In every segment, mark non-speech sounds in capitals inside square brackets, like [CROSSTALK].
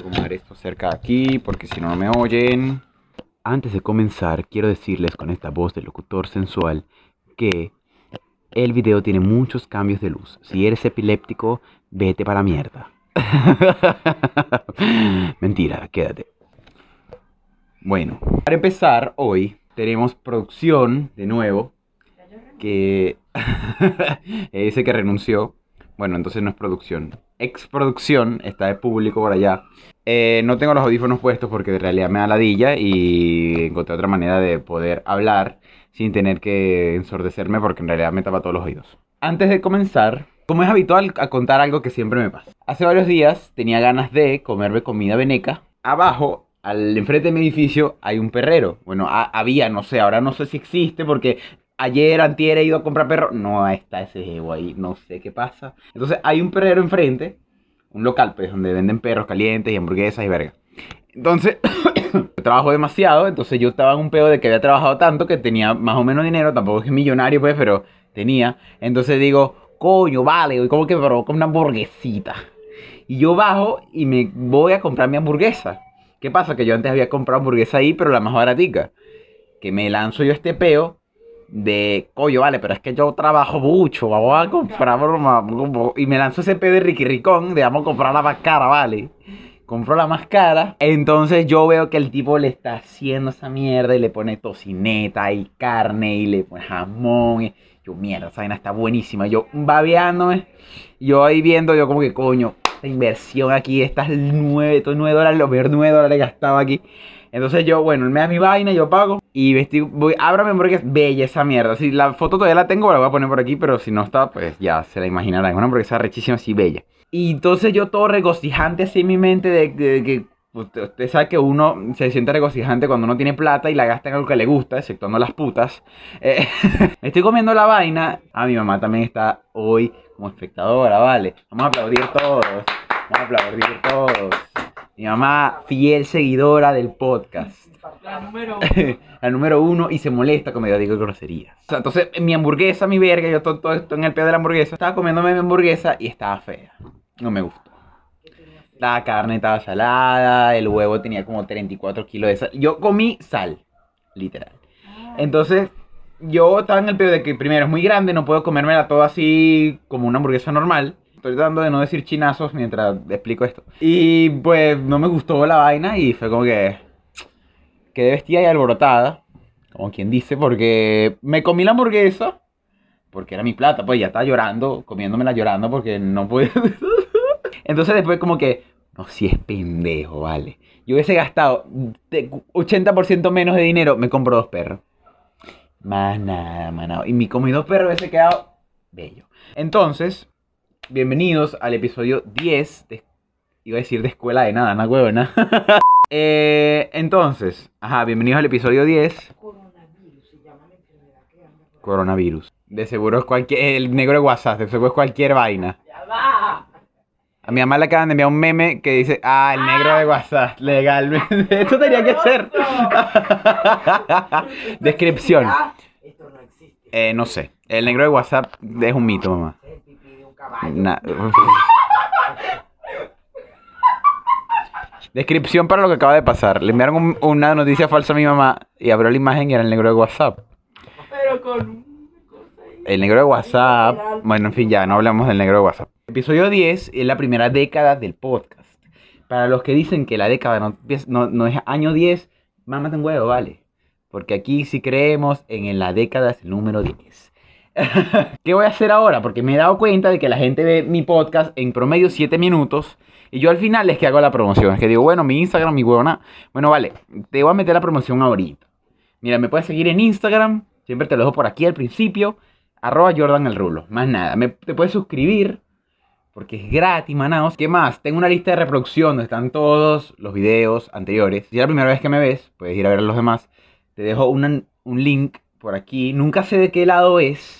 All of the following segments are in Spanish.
Acomodar esto cerca de aquí porque si no, no me oyen. Antes de comenzar, quiero decirles con esta voz de locutor sensual que el video tiene muchos cambios de luz. Si eres epiléptico, vete para mierda. [LAUGHS] Mentira, quédate. Bueno, para empezar, hoy tenemos producción de nuevo. Que [LAUGHS] ese que renunció. Bueno, entonces no es producción. Ex producción está de público por allá. Eh, no tengo los audífonos puestos porque en realidad me da ladilla y encontré otra manera de poder hablar sin tener que ensordecerme porque en realidad me tapa todos los oídos. Antes de comenzar, como es habitual, a contar algo que siempre me pasa. Hace varios días tenía ganas de comerme comida veneca. Abajo, al enfrente de mi edificio, hay un perrero. Bueno, había, no sé, ahora no sé si existe porque ayer, antier he ido a comprar perro. No está ese jevo ahí, no sé qué pasa. Entonces hay un perrero enfrente, un local, pues, donde venden perros calientes y hamburguesas y verga. Entonces, [COUGHS] trabajo demasiado, entonces yo estaba en un pedo de que había trabajado tanto que tenía más o menos dinero, tampoco es millonario, pues, pero tenía. Entonces digo, coño, vale, hoy como que me provoca una hamburguesita. Y yo bajo y me voy a comprar mi hamburguesa. ¿Qué pasa? Que yo antes había comprado hamburguesa ahí, pero la más baratica. Que me lanzo yo este peo de, coño, vale, pero es que yo trabajo mucho, vamos a comprar Y me lanzo ese peo de Ricky Ricón, de vamos a comprar la más cara, vale compró la más cara. Entonces yo veo que el tipo le está haciendo esa mierda y le pone tocineta y carne y le pone jamón. Y yo, mierda, esa vaina está buenísima. Yo babeándome. Yo ahí viendo, yo como que coño, esta inversión aquí, estas 9, estos 9 dólares, los ver 9 dólares gastaba aquí. Entonces yo, bueno, él me da mi vaina, yo pago. Y vestí, voy, ábrame porque es bella esa mierda. Si la foto todavía la tengo, la voy a poner por aquí, pero si no está, pues ya se la imaginarán. Una hamburguesa rechísima, así bella. Y entonces yo todo regocijante así en mi mente de, que usted, sabe que uno se siente regocijante cuando uno tiene plata y la gasta en algo que le gusta, exceptuando las putas. Eh, [LAUGHS] estoy comiendo la vaina. Ah, mi mamá también está hoy como espectadora, vale. Vamos a aplaudir todos. Vamos a aplaudir todos. Mi mamá, fiel seguidora del podcast. La número [LAUGHS] uno. la número uno y se molesta cuando yo digo groserías. O sea, entonces, mi hamburguesa, mi verga, yo todo, todo esto en el pie de la hamburguesa, estaba comiéndome mi hamburguesa y estaba fea. No me gustó. La carne estaba salada, el huevo tenía como 34 kilos de sal. Yo comí sal, literal. Entonces, yo estaba en el pedo de que primero es muy grande, no puedo comérmela todo así como una hamburguesa normal. Estoy tratando de no decir chinazos mientras explico esto. Y pues no me gustó la vaina y fue como que quedé vestida y alborotada, como quien dice, porque me comí la hamburguesa, porque era mi plata, pues ya estaba llorando, comiéndomela llorando porque no pude. [LAUGHS] Entonces después como que, no, si es pendejo, vale. Yo hubiese gastado 80% menos de dinero, me compro dos perros. Más nada, más nada. Y mi comí dos perros hubiese quedado bello. Entonces, bienvenidos al episodio 10 de... Iba a decir de escuela de nada, no huevona. [LAUGHS] eh, entonces, ajá, bienvenidos al episodio 10. Coronavirus se llama la enfermedad que anda por Coronavirus. De seguro es cualquier... El negro de WhatsApp, de seguro es cualquier vaina. Ya va. A mi mamá le acaban de enviar un meme que dice, ah, el negro de WhatsApp, legalmente. [LAUGHS] Esto tenía que ser. [LAUGHS] Descripción. Ah, Esto no existe. Eh, no sé. El negro de WhatsApp es un mito, mamá. Caballo. Na- [LAUGHS] Descripción para lo que acaba de pasar. Le enviaron un- una noticia falsa a mi mamá y abrió la imagen y era el negro de WhatsApp. Pero con una cosa ahí. El negro de WhatsApp. Bueno, en fin, ya no hablamos del negro de WhatsApp. Episodio 10 es la primera década del podcast. Para los que dicen que la década no, empieza- no, no es año 10, mámate un huevo, vale. Porque aquí sí creemos en, en la década es el número 10. [LAUGHS] ¿Qué voy a hacer ahora? Porque me he dado cuenta de que la gente ve mi podcast en promedio 7 minutos. Y yo al final es que hago la promoción. Es que digo, bueno, mi Instagram, mi huevona. Bueno, vale, te voy a meter la promoción ahorita. Mira, me puedes seguir en Instagram. Siempre te lo dejo por aquí al principio. Arroba Jordan el. Más nada. Me, te puedes suscribir. Porque es gratis, manaos. ¿Qué más? Tengo una lista de reproducción donde están todos los videos anteriores. Si es la primera vez que me ves, puedes ir a ver los demás. Te dejo una- un link por aquí. Nunca sé de qué lado es.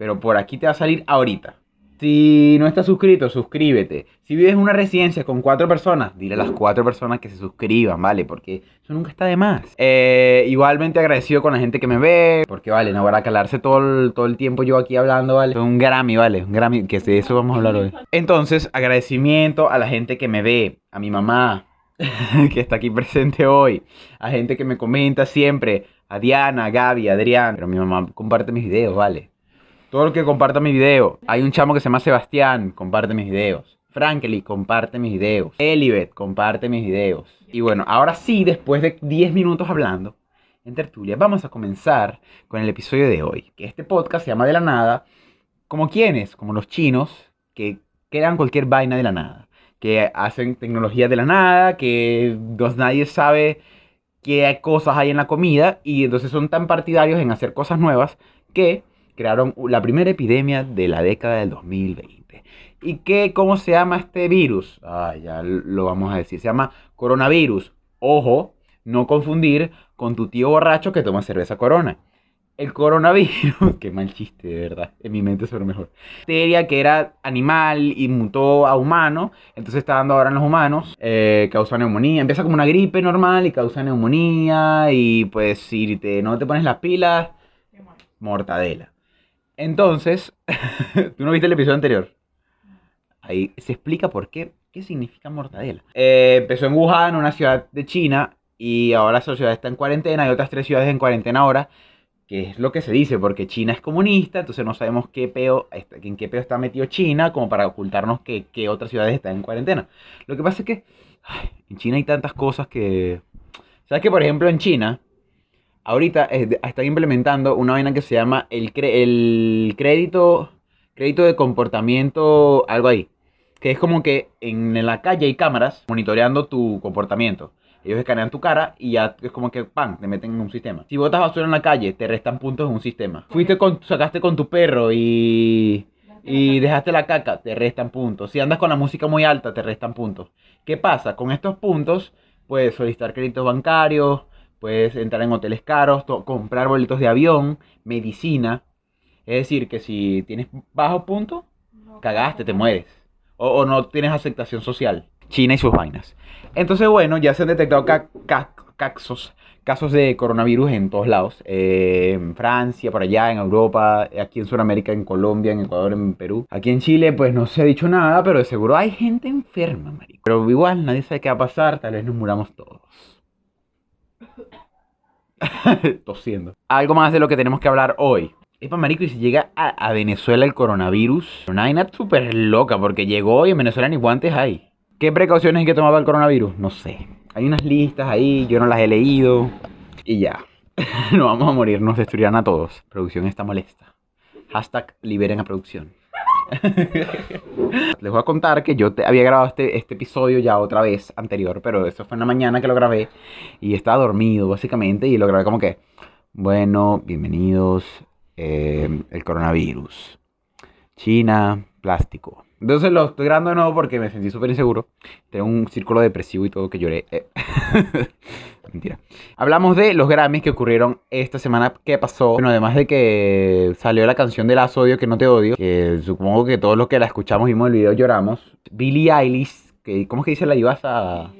Pero por aquí te va a salir ahorita. Si no estás suscrito, suscríbete. Si vives en una residencia con cuatro personas, dile a las cuatro personas que se suscriban, ¿vale? Porque eso nunca está de más. Eh, igualmente agradecido con la gente que me ve. Porque, vale, no van a calarse todo el, todo el tiempo yo aquí hablando, ¿vale? Un Grammy, ¿vale? Un Grammy, que de eso vamos a hablar hoy. Entonces, agradecimiento a la gente que me ve. A mi mamá, [LAUGHS] que está aquí presente hoy, a gente que me comenta siempre, a Diana, a Gaby, Adrián, pero mi mamá comparte mis videos, vale. Todo el que comparta mi video. Hay un chamo que se llama Sebastián, comparte mis videos. Frankly, comparte mis videos. Elibet, comparte mis videos. Y bueno, ahora sí, después de 10 minutos hablando en tertulia, vamos a comenzar con el episodio de hoy. Que este podcast se llama De la Nada, como quienes, como los chinos, que crean cualquier vaina de la nada. Que hacen tecnología de la nada, que pues, nadie sabe qué cosas hay en la comida y entonces son tan partidarios en hacer cosas nuevas que crearon la primera epidemia de la década del 2020. ¿Y qué, cómo se llama este virus? Ah, ya lo vamos a decir. Se llama coronavirus. Ojo, no confundir con tu tío borracho que toma cerveza corona. El coronavirus, [LAUGHS] qué mal chiste, de verdad. En mi mente es lo mejor. Bacteria que era animal y mutó a humano. Entonces está dando ahora en los humanos. Eh, causa neumonía. Empieza como una gripe normal y causa neumonía. Y pues si te, no te pones las pilas, mortadela. Entonces, [LAUGHS] ¿tú no viste el episodio anterior? Ahí se explica por qué, qué significa mortadela. Eh, empezó en Wuhan, una ciudad de China, y ahora esa ciudad está en cuarentena. Hay otras tres ciudades en cuarentena ahora, que es lo que se dice, porque China es comunista, entonces no sabemos qué peo, en qué peo está metido China, como para ocultarnos que, que otras ciudades están en cuarentena. Lo que pasa es que ay, en China hay tantas cosas que... ¿Sabes que, por ejemplo, en China ahorita están implementando una vaina que se llama el, el crédito, crédito de comportamiento, algo ahí. Que es como que en la calle hay cámaras monitoreando tu comportamiento. Ellos escanean tu cara y ya es como que, ¡pam!, te meten en un sistema. Si botas basura en la calle, te restan puntos en un sistema. Fuiste con, sacaste con tu perro y, y dejaste la caca, te restan puntos. Si andas con la música muy alta, te restan puntos. ¿Qué pasa? Con estos puntos puedes solicitar créditos bancarios, Puedes entrar en hoteles caros, comprar boletos de avión, medicina. Es decir, que si tienes bajo punto, cagaste, te mueres. O, no tienes aceptación social. China y sus vainas. Entonces, bueno, ya se han detectado casos, casos de coronavirus en todos lados. Eh, en Francia, por allá, en Europa, aquí en Sudamérica, en Colombia, en Ecuador, en Perú. Aquí en Chile, pues no se ha dicho nada, pero de seguro hay gente enferma, marico. Pero igual, nadie sabe qué va a pasar, tal vez nos muramos todos. [LAUGHS] Tosiendo. Algo más de lo que tenemos que hablar hoy. Epa, marico, y si llega a, Venezuela el coronavirus, una vaina súper loca, porque llegó y en Venezuela ni guantes hay. ¿Qué precauciones hay que tomar para el coronavirus? No sé. Hay unas listas ahí, yo no las he leído. Y ya. [LAUGHS] no vamos a morir, nos destruirán a todos. Producción está molesta. Hashtag liberen a producción. [LAUGHS] Les voy a contar que yo te había grabado este, este episodio ya otra vez anterior, pero eso fue en la mañana que lo grabé y estaba dormido básicamente y lo grabé como que, bueno, bienvenidos, eh, el coronavirus, China, plástico. Entonces lo estoy grabando de nuevo porque me sentí súper inseguro. Tengo un círculo depresivo y todo que lloré. [LAUGHS] Mentira. Hablamos de los Grammys que ocurrieron esta semana. ¿Qué pasó? Bueno, además de que salió la canción de Las Odio que no te odio. Que supongo que todos los que la escuchamos vimos el video lloramos. Billie Eilish. Que, ¿Cómo es que dice la a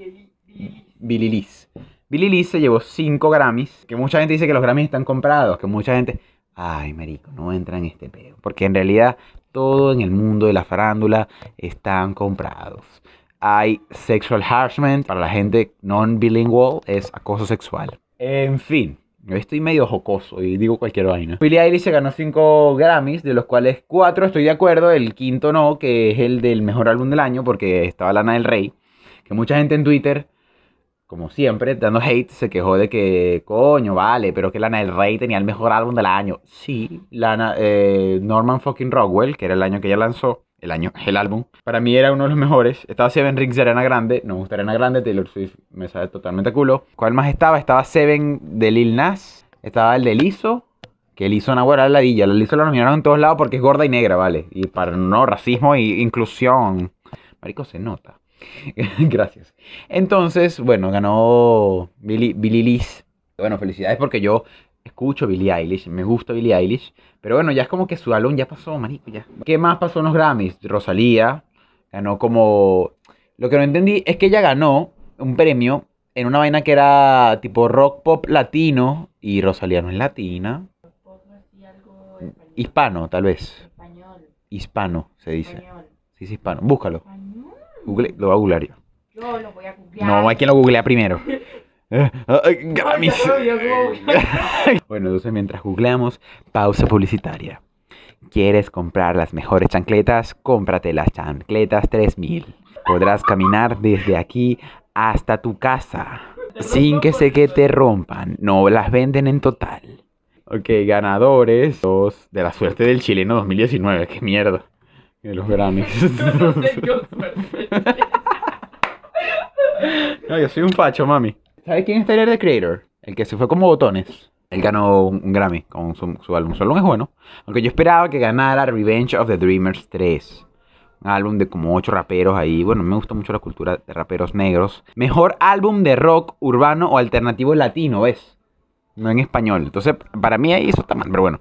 Billie Liz. Billie Liz se llevó 5 Grammys. Que mucha gente dice que los Grammys están comprados. Que mucha gente... Ay, marico, no entra en este pedo. Porque en realidad todo en el mundo de la farándula están comprados. Hay sexual harassment para la gente non-bilingual, es acoso sexual. En fin, estoy medio jocoso y digo cualquier vaina. Billie Eilish se ganó 5 Grammys, de los cuales 4 estoy de acuerdo, el quinto no, que es el del mejor álbum del año, porque estaba Lana del Rey. Que mucha gente en Twitter como siempre, dando hate, se quejó de que, coño, vale, pero que Lana del Rey tenía el mejor álbum del año. Sí, Lana, eh, Norman fucking Rockwell, que era el año que ella lanzó, el año, el álbum, para mí era uno de los mejores. Estaba Seven Rings de Arena Grande, no me gusta Arena Grande, Taylor Swift me sabe totalmente culo. ¿Cuál más estaba? Estaba Seven de Lil Nas, estaba el de Lizzo, que Lizzo una la ladilla, el Lizzo lo nominaron en todos lados porque es gorda y negra, ¿vale? Y para no racismo e inclusión. Marico, se nota. [LAUGHS] Gracias. Entonces, bueno, ganó Billy Billie Bueno, felicidades porque yo escucho Billie Eilish, me gusta Billie Eilish. Pero bueno, ya es como que su álbum ya pasó, marico, ya. ¿Qué más pasó en los Grammys? Rosalía ganó como... Lo que no entendí es que ella ganó un premio en una vaina que era tipo rock pop latino y Rosalía no es latina. Hispano, tal vez. Hispano se dice. Sí, es hispano. Búscalo. Google, lo va a googlear yo. Yo lo voy a googlear. No, hay quien lo googlea primero. [LAUGHS] Eh, [LAUGHS] Bueno, entonces mientras googleamos, pausa publicitaria. ¿Quieres comprar las mejores chancletas? Cómprate las chancletas 3000. Podrás caminar desde aquí hasta tu casa sin que se que te rompan. No las venden en total. Ok, ganadores de la suerte del chileno 2019. Qué mierda. De los Grammys. [LAUGHS] No yo soy un facho, mami. ¿Sabes quién es Tyler the Creator? El que se fue como botones. Él ganó un, un Grammy con su, su álbum. Su álbum es bueno. Aunque yo esperaba que ganara Revenge of the Dreamers 3. Un álbum de como ocho raperos ahí. Bueno, me gusta mucho la cultura de raperos negros. Mejor álbum de rock urbano o alternativo latino, ¿ves? No en español. Entonces, para mí ahí eso está mal. Pero bueno.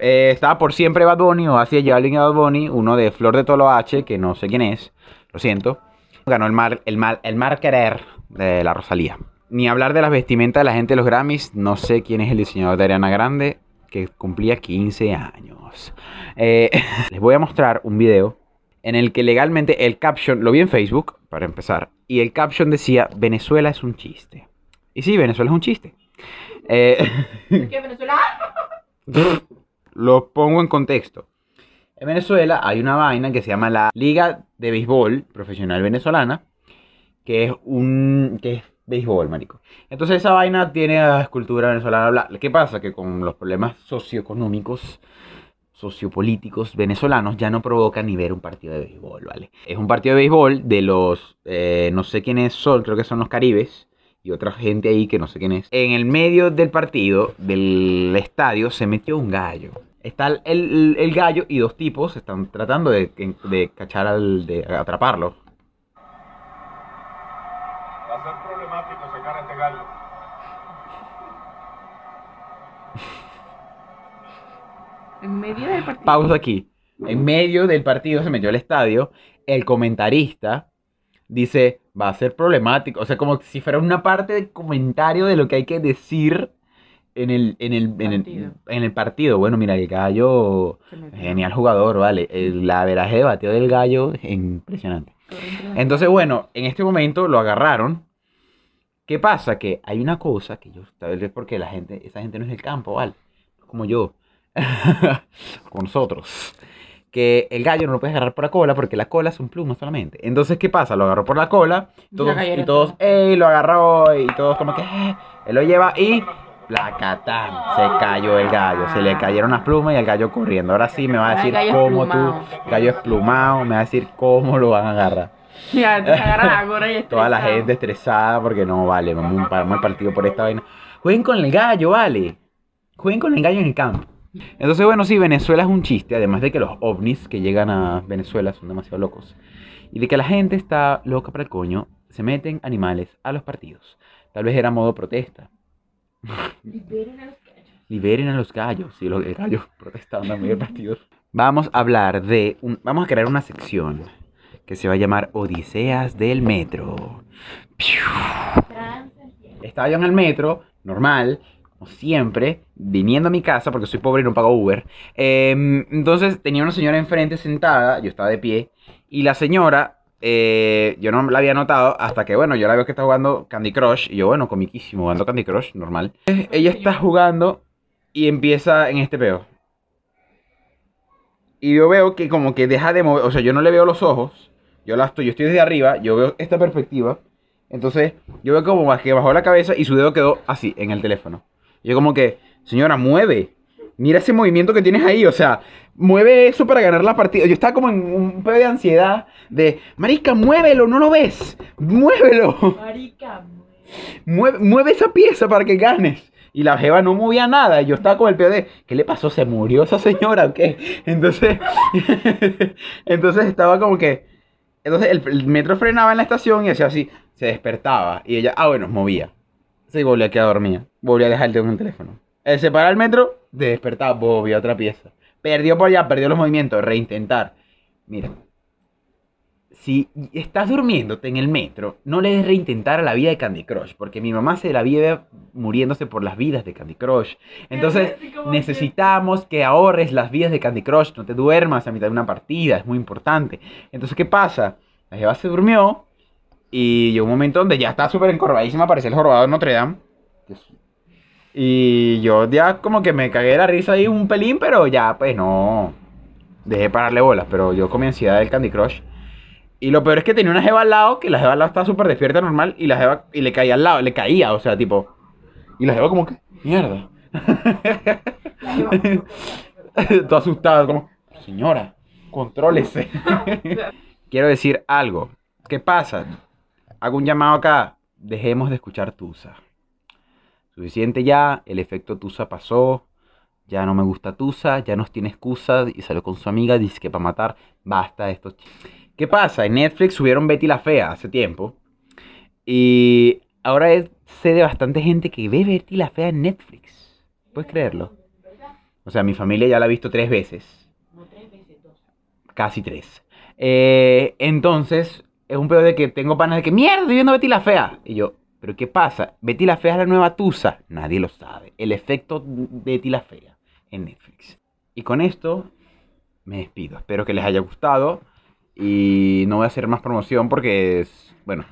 Eh, estaba por siempre Bad Bunny o hacía Jalen Bad Bunny. Uno de Flor de Tolo H, que no sé quién es. Lo siento. Ganó el mar, el mal, el mar querer de la Rosalía. Ni hablar de las vestimentas de la gente de los Grammys. No sé quién es el diseñador de Ariana Grande, que cumplía 15 años. Eh, [LAUGHS] les voy a mostrar un video en el que legalmente el caption, lo vi en Facebook, para empezar, y el caption decía, Venezuela es un chiste. Y sí, Venezuela es un chiste. Eh, [LAUGHS] ¿Qué Venezuela? [LAUGHS] lo pongo en contexto. En Venezuela hay una vaina que se llama la Liga de Béisbol Profesional Venezolana, que es un que es béisbol, marico. Entonces esa vaina tiene a escultura venezolana. Bla. ¿Qué pasa? Que con los problemas socioeconómicos, sociopolíticos venezolanos ya no provoca ni ver un partido de béisbol, ¿vale? Es un partido de béisbol de los, eh, no sé quiénes son, creo que son los caribes y otra gente ahí que no sé quién es. En el medio del partido, del estadio, se metió un gallo. Está el, el- el gallo y dos tipos están tratando de, de cachar al, de atraparlo. Va a ser problemático sacar a este gallo. [LAUGHS] En medio del partido. Pausa aquí. En medio del partido se metió al estadio. El comentarista dice, va a ser problemático. O sea, como si fuera una parte de comentario de lo que hay que decir en el, en el, en el, en el partido. Bueno, mira, el gallo, genial jugador, vale. El averaje de bateo del gallo, impresionante. Entonces, bueno, en este momento lo agarraron. ¿Qué pasa? Que hay una cosa que yo, tal vez porque la gente, esa gente no es del campo, ¿vale? Como yo, [LAUGHS] con nosotros. Que el gallo no lo puedes agarrar por la cola porque la cola son plumas solamente. Entonces, ¿qué pasa? Lo agarró por la cola Y todos, la y. ¡ey! Lo agarró y todos como que, "Eh". Él lo lleva y placatán, se cayó el gallo. Se le cayeron las plumas y el gallo corriendo. Ahora sí me va a decir cómo tú, gallo esplumado, me va a decir cómo lo van a agarrar. Ya, [LAUGHS] y Toda la gente estresada porque no, vale, vamos un paramos el partido por esta vaina. Jueguen con el gallo, vale. Jueguen con el gallo en el campo. Entonces, bueno, sí, Venezuela es un chiste, además de que los ovnis que llegan a Venezuela son demasiado locos. Y de que la gente está loca para el coño, se meten animales a los partidos. Tal vez era modo protesta. Liberen a los gallos. Liberen a los gallos. Sí, los el gallo [LAUGHS] protestando en medio partido. Vamos a hablar de. un- vamos a crear una sección que se va a llamar Odiseas del Metro. Estaba yo en el metro, normal, como siempre, viniendo a mi casa porque soy pobre y no pago Uber. Em, entonces tenía una señora enfrente sentada, yo estaba de pie, y la señora, eh, yo no la había notado hasta que, bueno, yo la veo que está jugando Candy Crush, y yo, bueno, comiquísimo, jugando Candy Crush, normal. Ella está jugando y empieza en este peo. Y yo veo que como que deja de mover, o sea, yo no le veo los ojos, yo, la estoy, yo estoy desde arriba, yo veo esta perspectiva. Entonces, yo veo como que bajó la cabeza y su dedo quedó así, en el teléfono. Y yo como que, señora, mueve. Mira ese movimiento que tienes ahí, o sea, mueve eso para ganar la partida. Yo estaba como en un pedo de ansiedad, de, marica, muévelo, no lo ves, muévelo. Marica, Mueve, mueve esa pieza para que ganes. Y la jeva no movía nada. Y yo estaba con el pedo de, ¿qué le pasó? ¿Se murió esa señora o qué? Entonces, [LAUGHS] entonces estaba como que... Entonces el, el metro frenaba en la estación y hacía así, se despertaba. Y ella, ah, bueno, movía. Se volvía a quedar dormida. Volvía a dejar el teléfono. El separar el metro, se despertaba, volvía a otra pieza. Perdió por allá, perdió los movimientos, reintentar. Mira, si estás durmiéndote en el metro, no le des reintentar a la vida de Candy Crush, porque mi mamá se la vive muriéndose por las vidas de Candy Crush. Entonces, necesitamos que ahorres las vidas de Candy Crush, no te duermas a mitad de una partida, es muy importante. Entonces, ¿qué pasa? La jeva se durmió Y llegó un momento donde ya estaba súper encorvadísima, parecía el jorobado de Notre Dame. Y yo ya como que me cagué la risa ahí un pelín, pero ya pues no. Dejé pararle bolas, pero yo con mi ansiedad del Candy Crush. Y lo peor es que tenía una jeva al lado, que la jeva al lado estaba súper despierta normal, y la jeva, y le caía al lado, le caía, o sea, tipo. Y la jeva como que, mierda. [LAUGHS] Todo asustado, como, señora, contrólese. [LAUGHS] Quiero decir algo. ¿Qué pasa? Hago un llamado acá. Dejemos de escuchar Tusa. Suficiente ya, el efecto Tusa pasó. Ya no me gusta Tusa, ya no tiene excusa y salió con su amiga, dice que para matar, basta de estos. ¿Qué pasa? En Netflix subieron Betty la Fea hace tiempo. Y ahora es- sé de bastante gente que ve Betty la Fea en Netflix. ¿Puedes creerlo? O sea, mi familia ya la ha visto tres veces. No tres veces, dos. Casi tres. Eh, entonces, es un pedo de que tengo panas de que, mierda, estoy viendo Betty la Fea. Y yo, ¿pero qué pasa? Betty la Fea es la nueva Tusa. Nadie lo sabe. El efecto Betty la Fea en Netflix. Y con esto, me despido. Espero que les haya gustado. Y no voy a hacer más promoción porque es, bueno,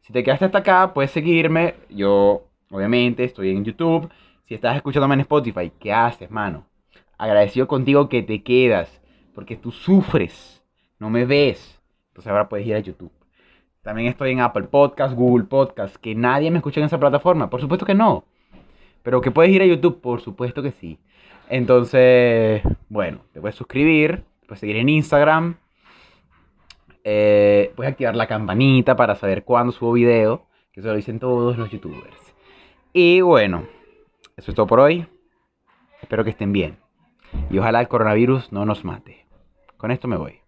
si te quedaste hasta acá, puedes seguirme. Yo, obviamente, estoy en YouTube. Si estás escuchándome en Spotify, ¿qué haces, mano? Agradecido contigo que te quedas. Porque tú sufres. No me ves. Entonces ahora puedes ir a YouTube. También estoy en Apple Podcast, Google Podcast. Que nadie me escucha en esa plataforma. Por supuesto que no. Pero que puedes ir a YouTube. Por supuesto que sí. Entonces, bueno, te puedes suscribir. Te puedes seguir en Instagram. Eh, puedes activar la campanita para saber cuándo subo video. Que eso lo dicen todos los youtubers. Y bueno, eso es todo por hoy. Espero que estén bien. Y ojalá el coronavirus no nos mate. Con esto me voy.